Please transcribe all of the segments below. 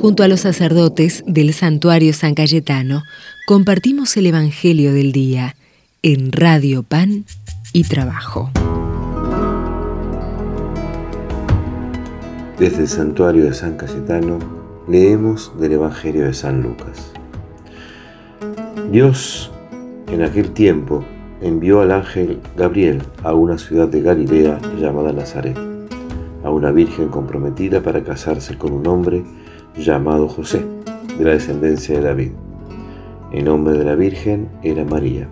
Junto a los sacerdotes del santuario San Cayetano, compartimos el Evangelio del Día en Radio Pan y Trabajo. Desde el santuario de San Cayetano leemos del Evangelio de San Lucas. Dios en aquel tiempo envió al ángel Gabriel a una ciudad de Galilea llamada Nazaret, a una virgen comprometida para casarse con un hombre llamado José, de la descendencia de David. El nombre de la Virgen era María.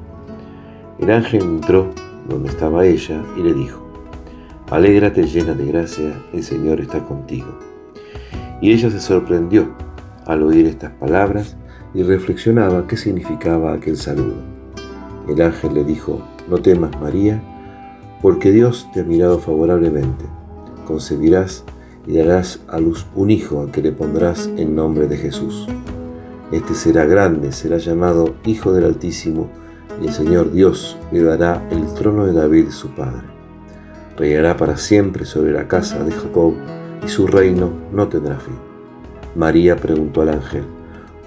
El ángel entró donde estaba ella y le dijo, Alégrate llena de gracia, el Señor está contigo. Y ella se sorprendió al oír estas palabras y reflexionaba qué significaba aquel saludo. El ángel le dijo, No temas María, porque Dios te ha mirado favorablemente. Concebirás y darás a luz un hijo al que le pondrás el nombre de Jesús. Este será grande, será llamado Hijo del Altísimo, y el Señor Dios le dará el trono de David su padre. Reinará para siempre sobre la casa de Jacob, y su reino no tendrá fin. María preguntó al ángel,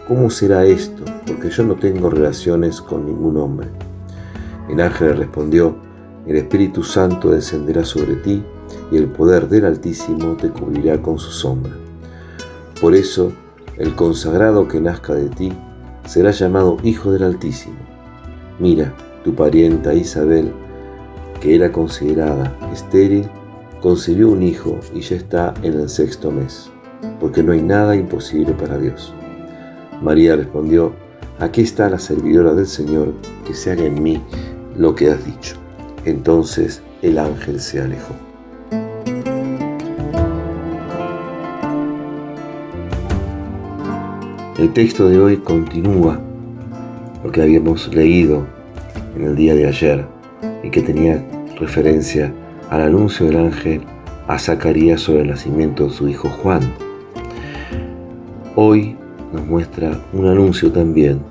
¿cómo será esto? Porque yo no tengo relaciones con ningún hombre. El ángel le respondió, el Espíritu Santo descenderá sobre ti, y el poder del Altísimo te cubrirá con su sombra. Por eso, el consagrado que nazca de ti será llamado Hijo del Altísimo. Mira, tu parienta Isabel, que era considerada estéril, concibió un hijo y ya está en el sexto mes, porque no hay nada imposible para Dios. María respondió, aquí está la servidora del Señor, que se haga en mí lo que has dicho. Entonces el ángel se alejó. El texto de hoy continúa lo que habíamos leído en el día de ayer y que tenía referencia al anuncio del ángel a Zacarías sobre el nacimiento de su hijo Juan. Hoy nos muestra un anuncio también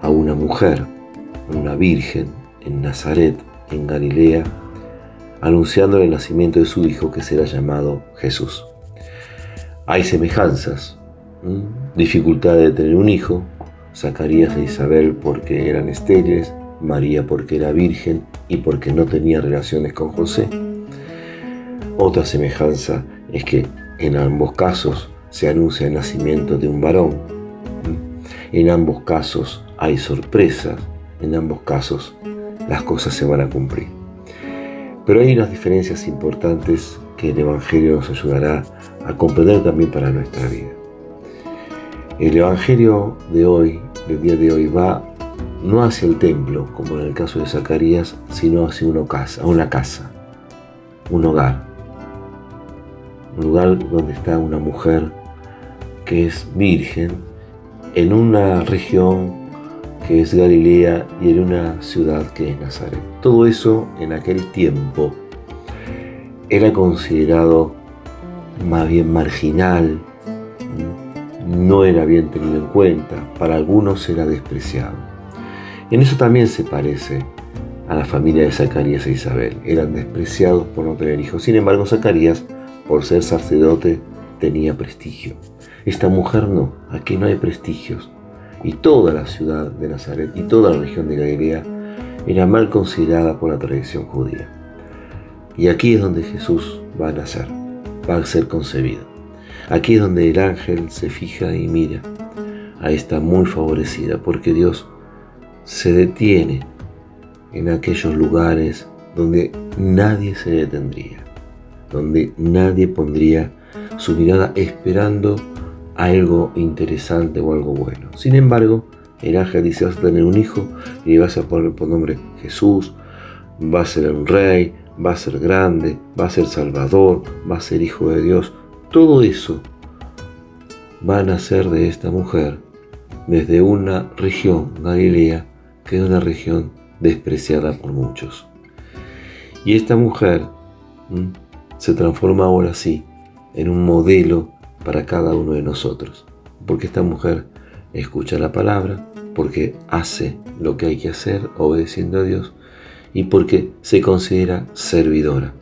a una mujer, una virgen en Nazaret, en Galilea, anunciando el nacimiento de su hijo que será llamado Jesús. Hay semejanzas dificultad de tener un hijo, Zacarías e Isabel porque eran estériles, María porque era virgen y porque no tenía relaciones con José. Otra semejanza es que en ambos casos se anuncia el nacimiento de un varón. En ambos casos hay sorpresas, en ambos casos las cosas se van a cumplir. Pero hay unas diferencias importantes que el Evangelio nos ayudará a comprender también para nuestra vida. El Evangelio de hoy, del día de hoy, va no hacia el templo, como en el caso de Zacarías, sino hacia una casa, una casa, un hogar. Un lugar donde está una mujer que es virgen en una región que es Galilea y en una ciudad que es Nazaret. Todo eso en aquel tiempo era considerado más bien marginal, no era bien tenido en cuenta, para algunos era despreciado. En eso también se parece a la familia de Zacarías e Isabel. Eran despreciados por no tener hijos. Sin embargo, Zacarías, por ser sacerdote, tenía prestigio. Esta mujer no, aquí no hay prestigios. Y toda la ciudad de Nazaret y toda la región de Galilea era mal considerada por la tradición judía. Y aquí es donde Jesús va a nacer, va a ser concebido. Aquí es donde el ángel se fija y mira a esta muy favorecida, porque Dios se detiene en aquellos lugares donde nadie se detendría, donde nadie pondría su mirada esperando algo interesante o algo bueno. Sin embargo, el ángel dice, vas a tener un hijo y vas a poner por nombre Jesús, va a ser un rey, va a ser grande, va a ser salvador, va a ser hijo de Dios. Todo eso va a nacer de esta mujer desde una región, Galilea, que es una región despreciada por muchos. Y esta mujer se transforma ahora sí en un modelo para cada uno de nosotros, porque esta mujer escucha la palabra, porque hace lo que hay que hacer obedeciendo a Dios y porque se considera servidora.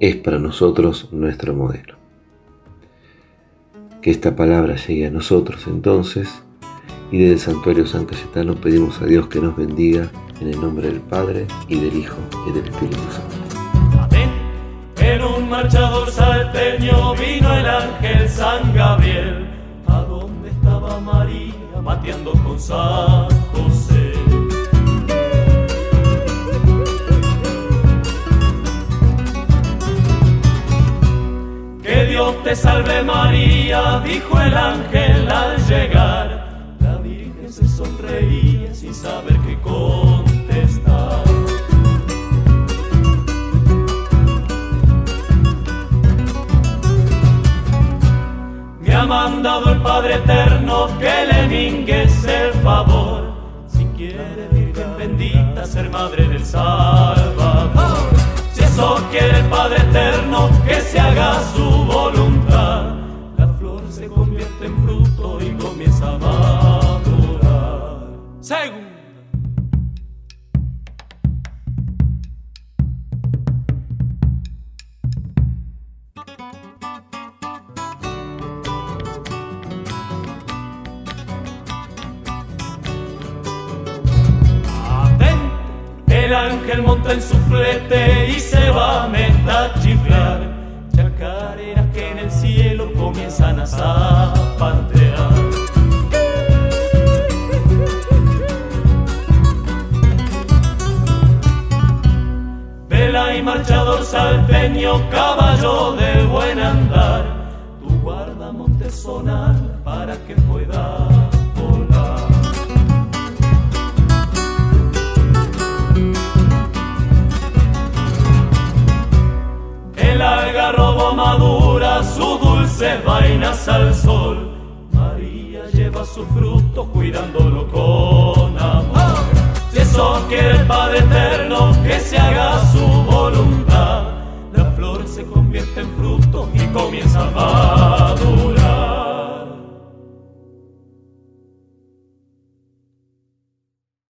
Es para nosotros nuestro modelo Que esta palabra llegue a nosotros entonces y desde el santuario San Cayetano pedimos a Dios que nos bendiga en el nombre del Padre y del Hijo y del Espíritu Santo. Amén. En un marchador salteño vino el ángel San Gabriel, a donde estaba María mateando con San José. Que Dios te salve María, dijo el ángel al llegar. La Virgen se sonreía sin saber qué contestar. Me ha mandado el Padre Eterno que le mingues el favor. Si quiere Virgen bendita ser madre del Salvador. Si eso quiere el Padre Eterno que se haga su voluntad. Ángel monta en su flete y se va a metachiflar. Chacareras que en el cielo comienzan a zapatear. Vela y marchador salteño, caballo de buen andar. Tu guarda monte sonar para que pueda vainas al sol. María lleva su fruto cuidándolo con amor. Si eso quiere el Padre Eterno que se haga su voluntad, la flor se convierte en fruto y comienza a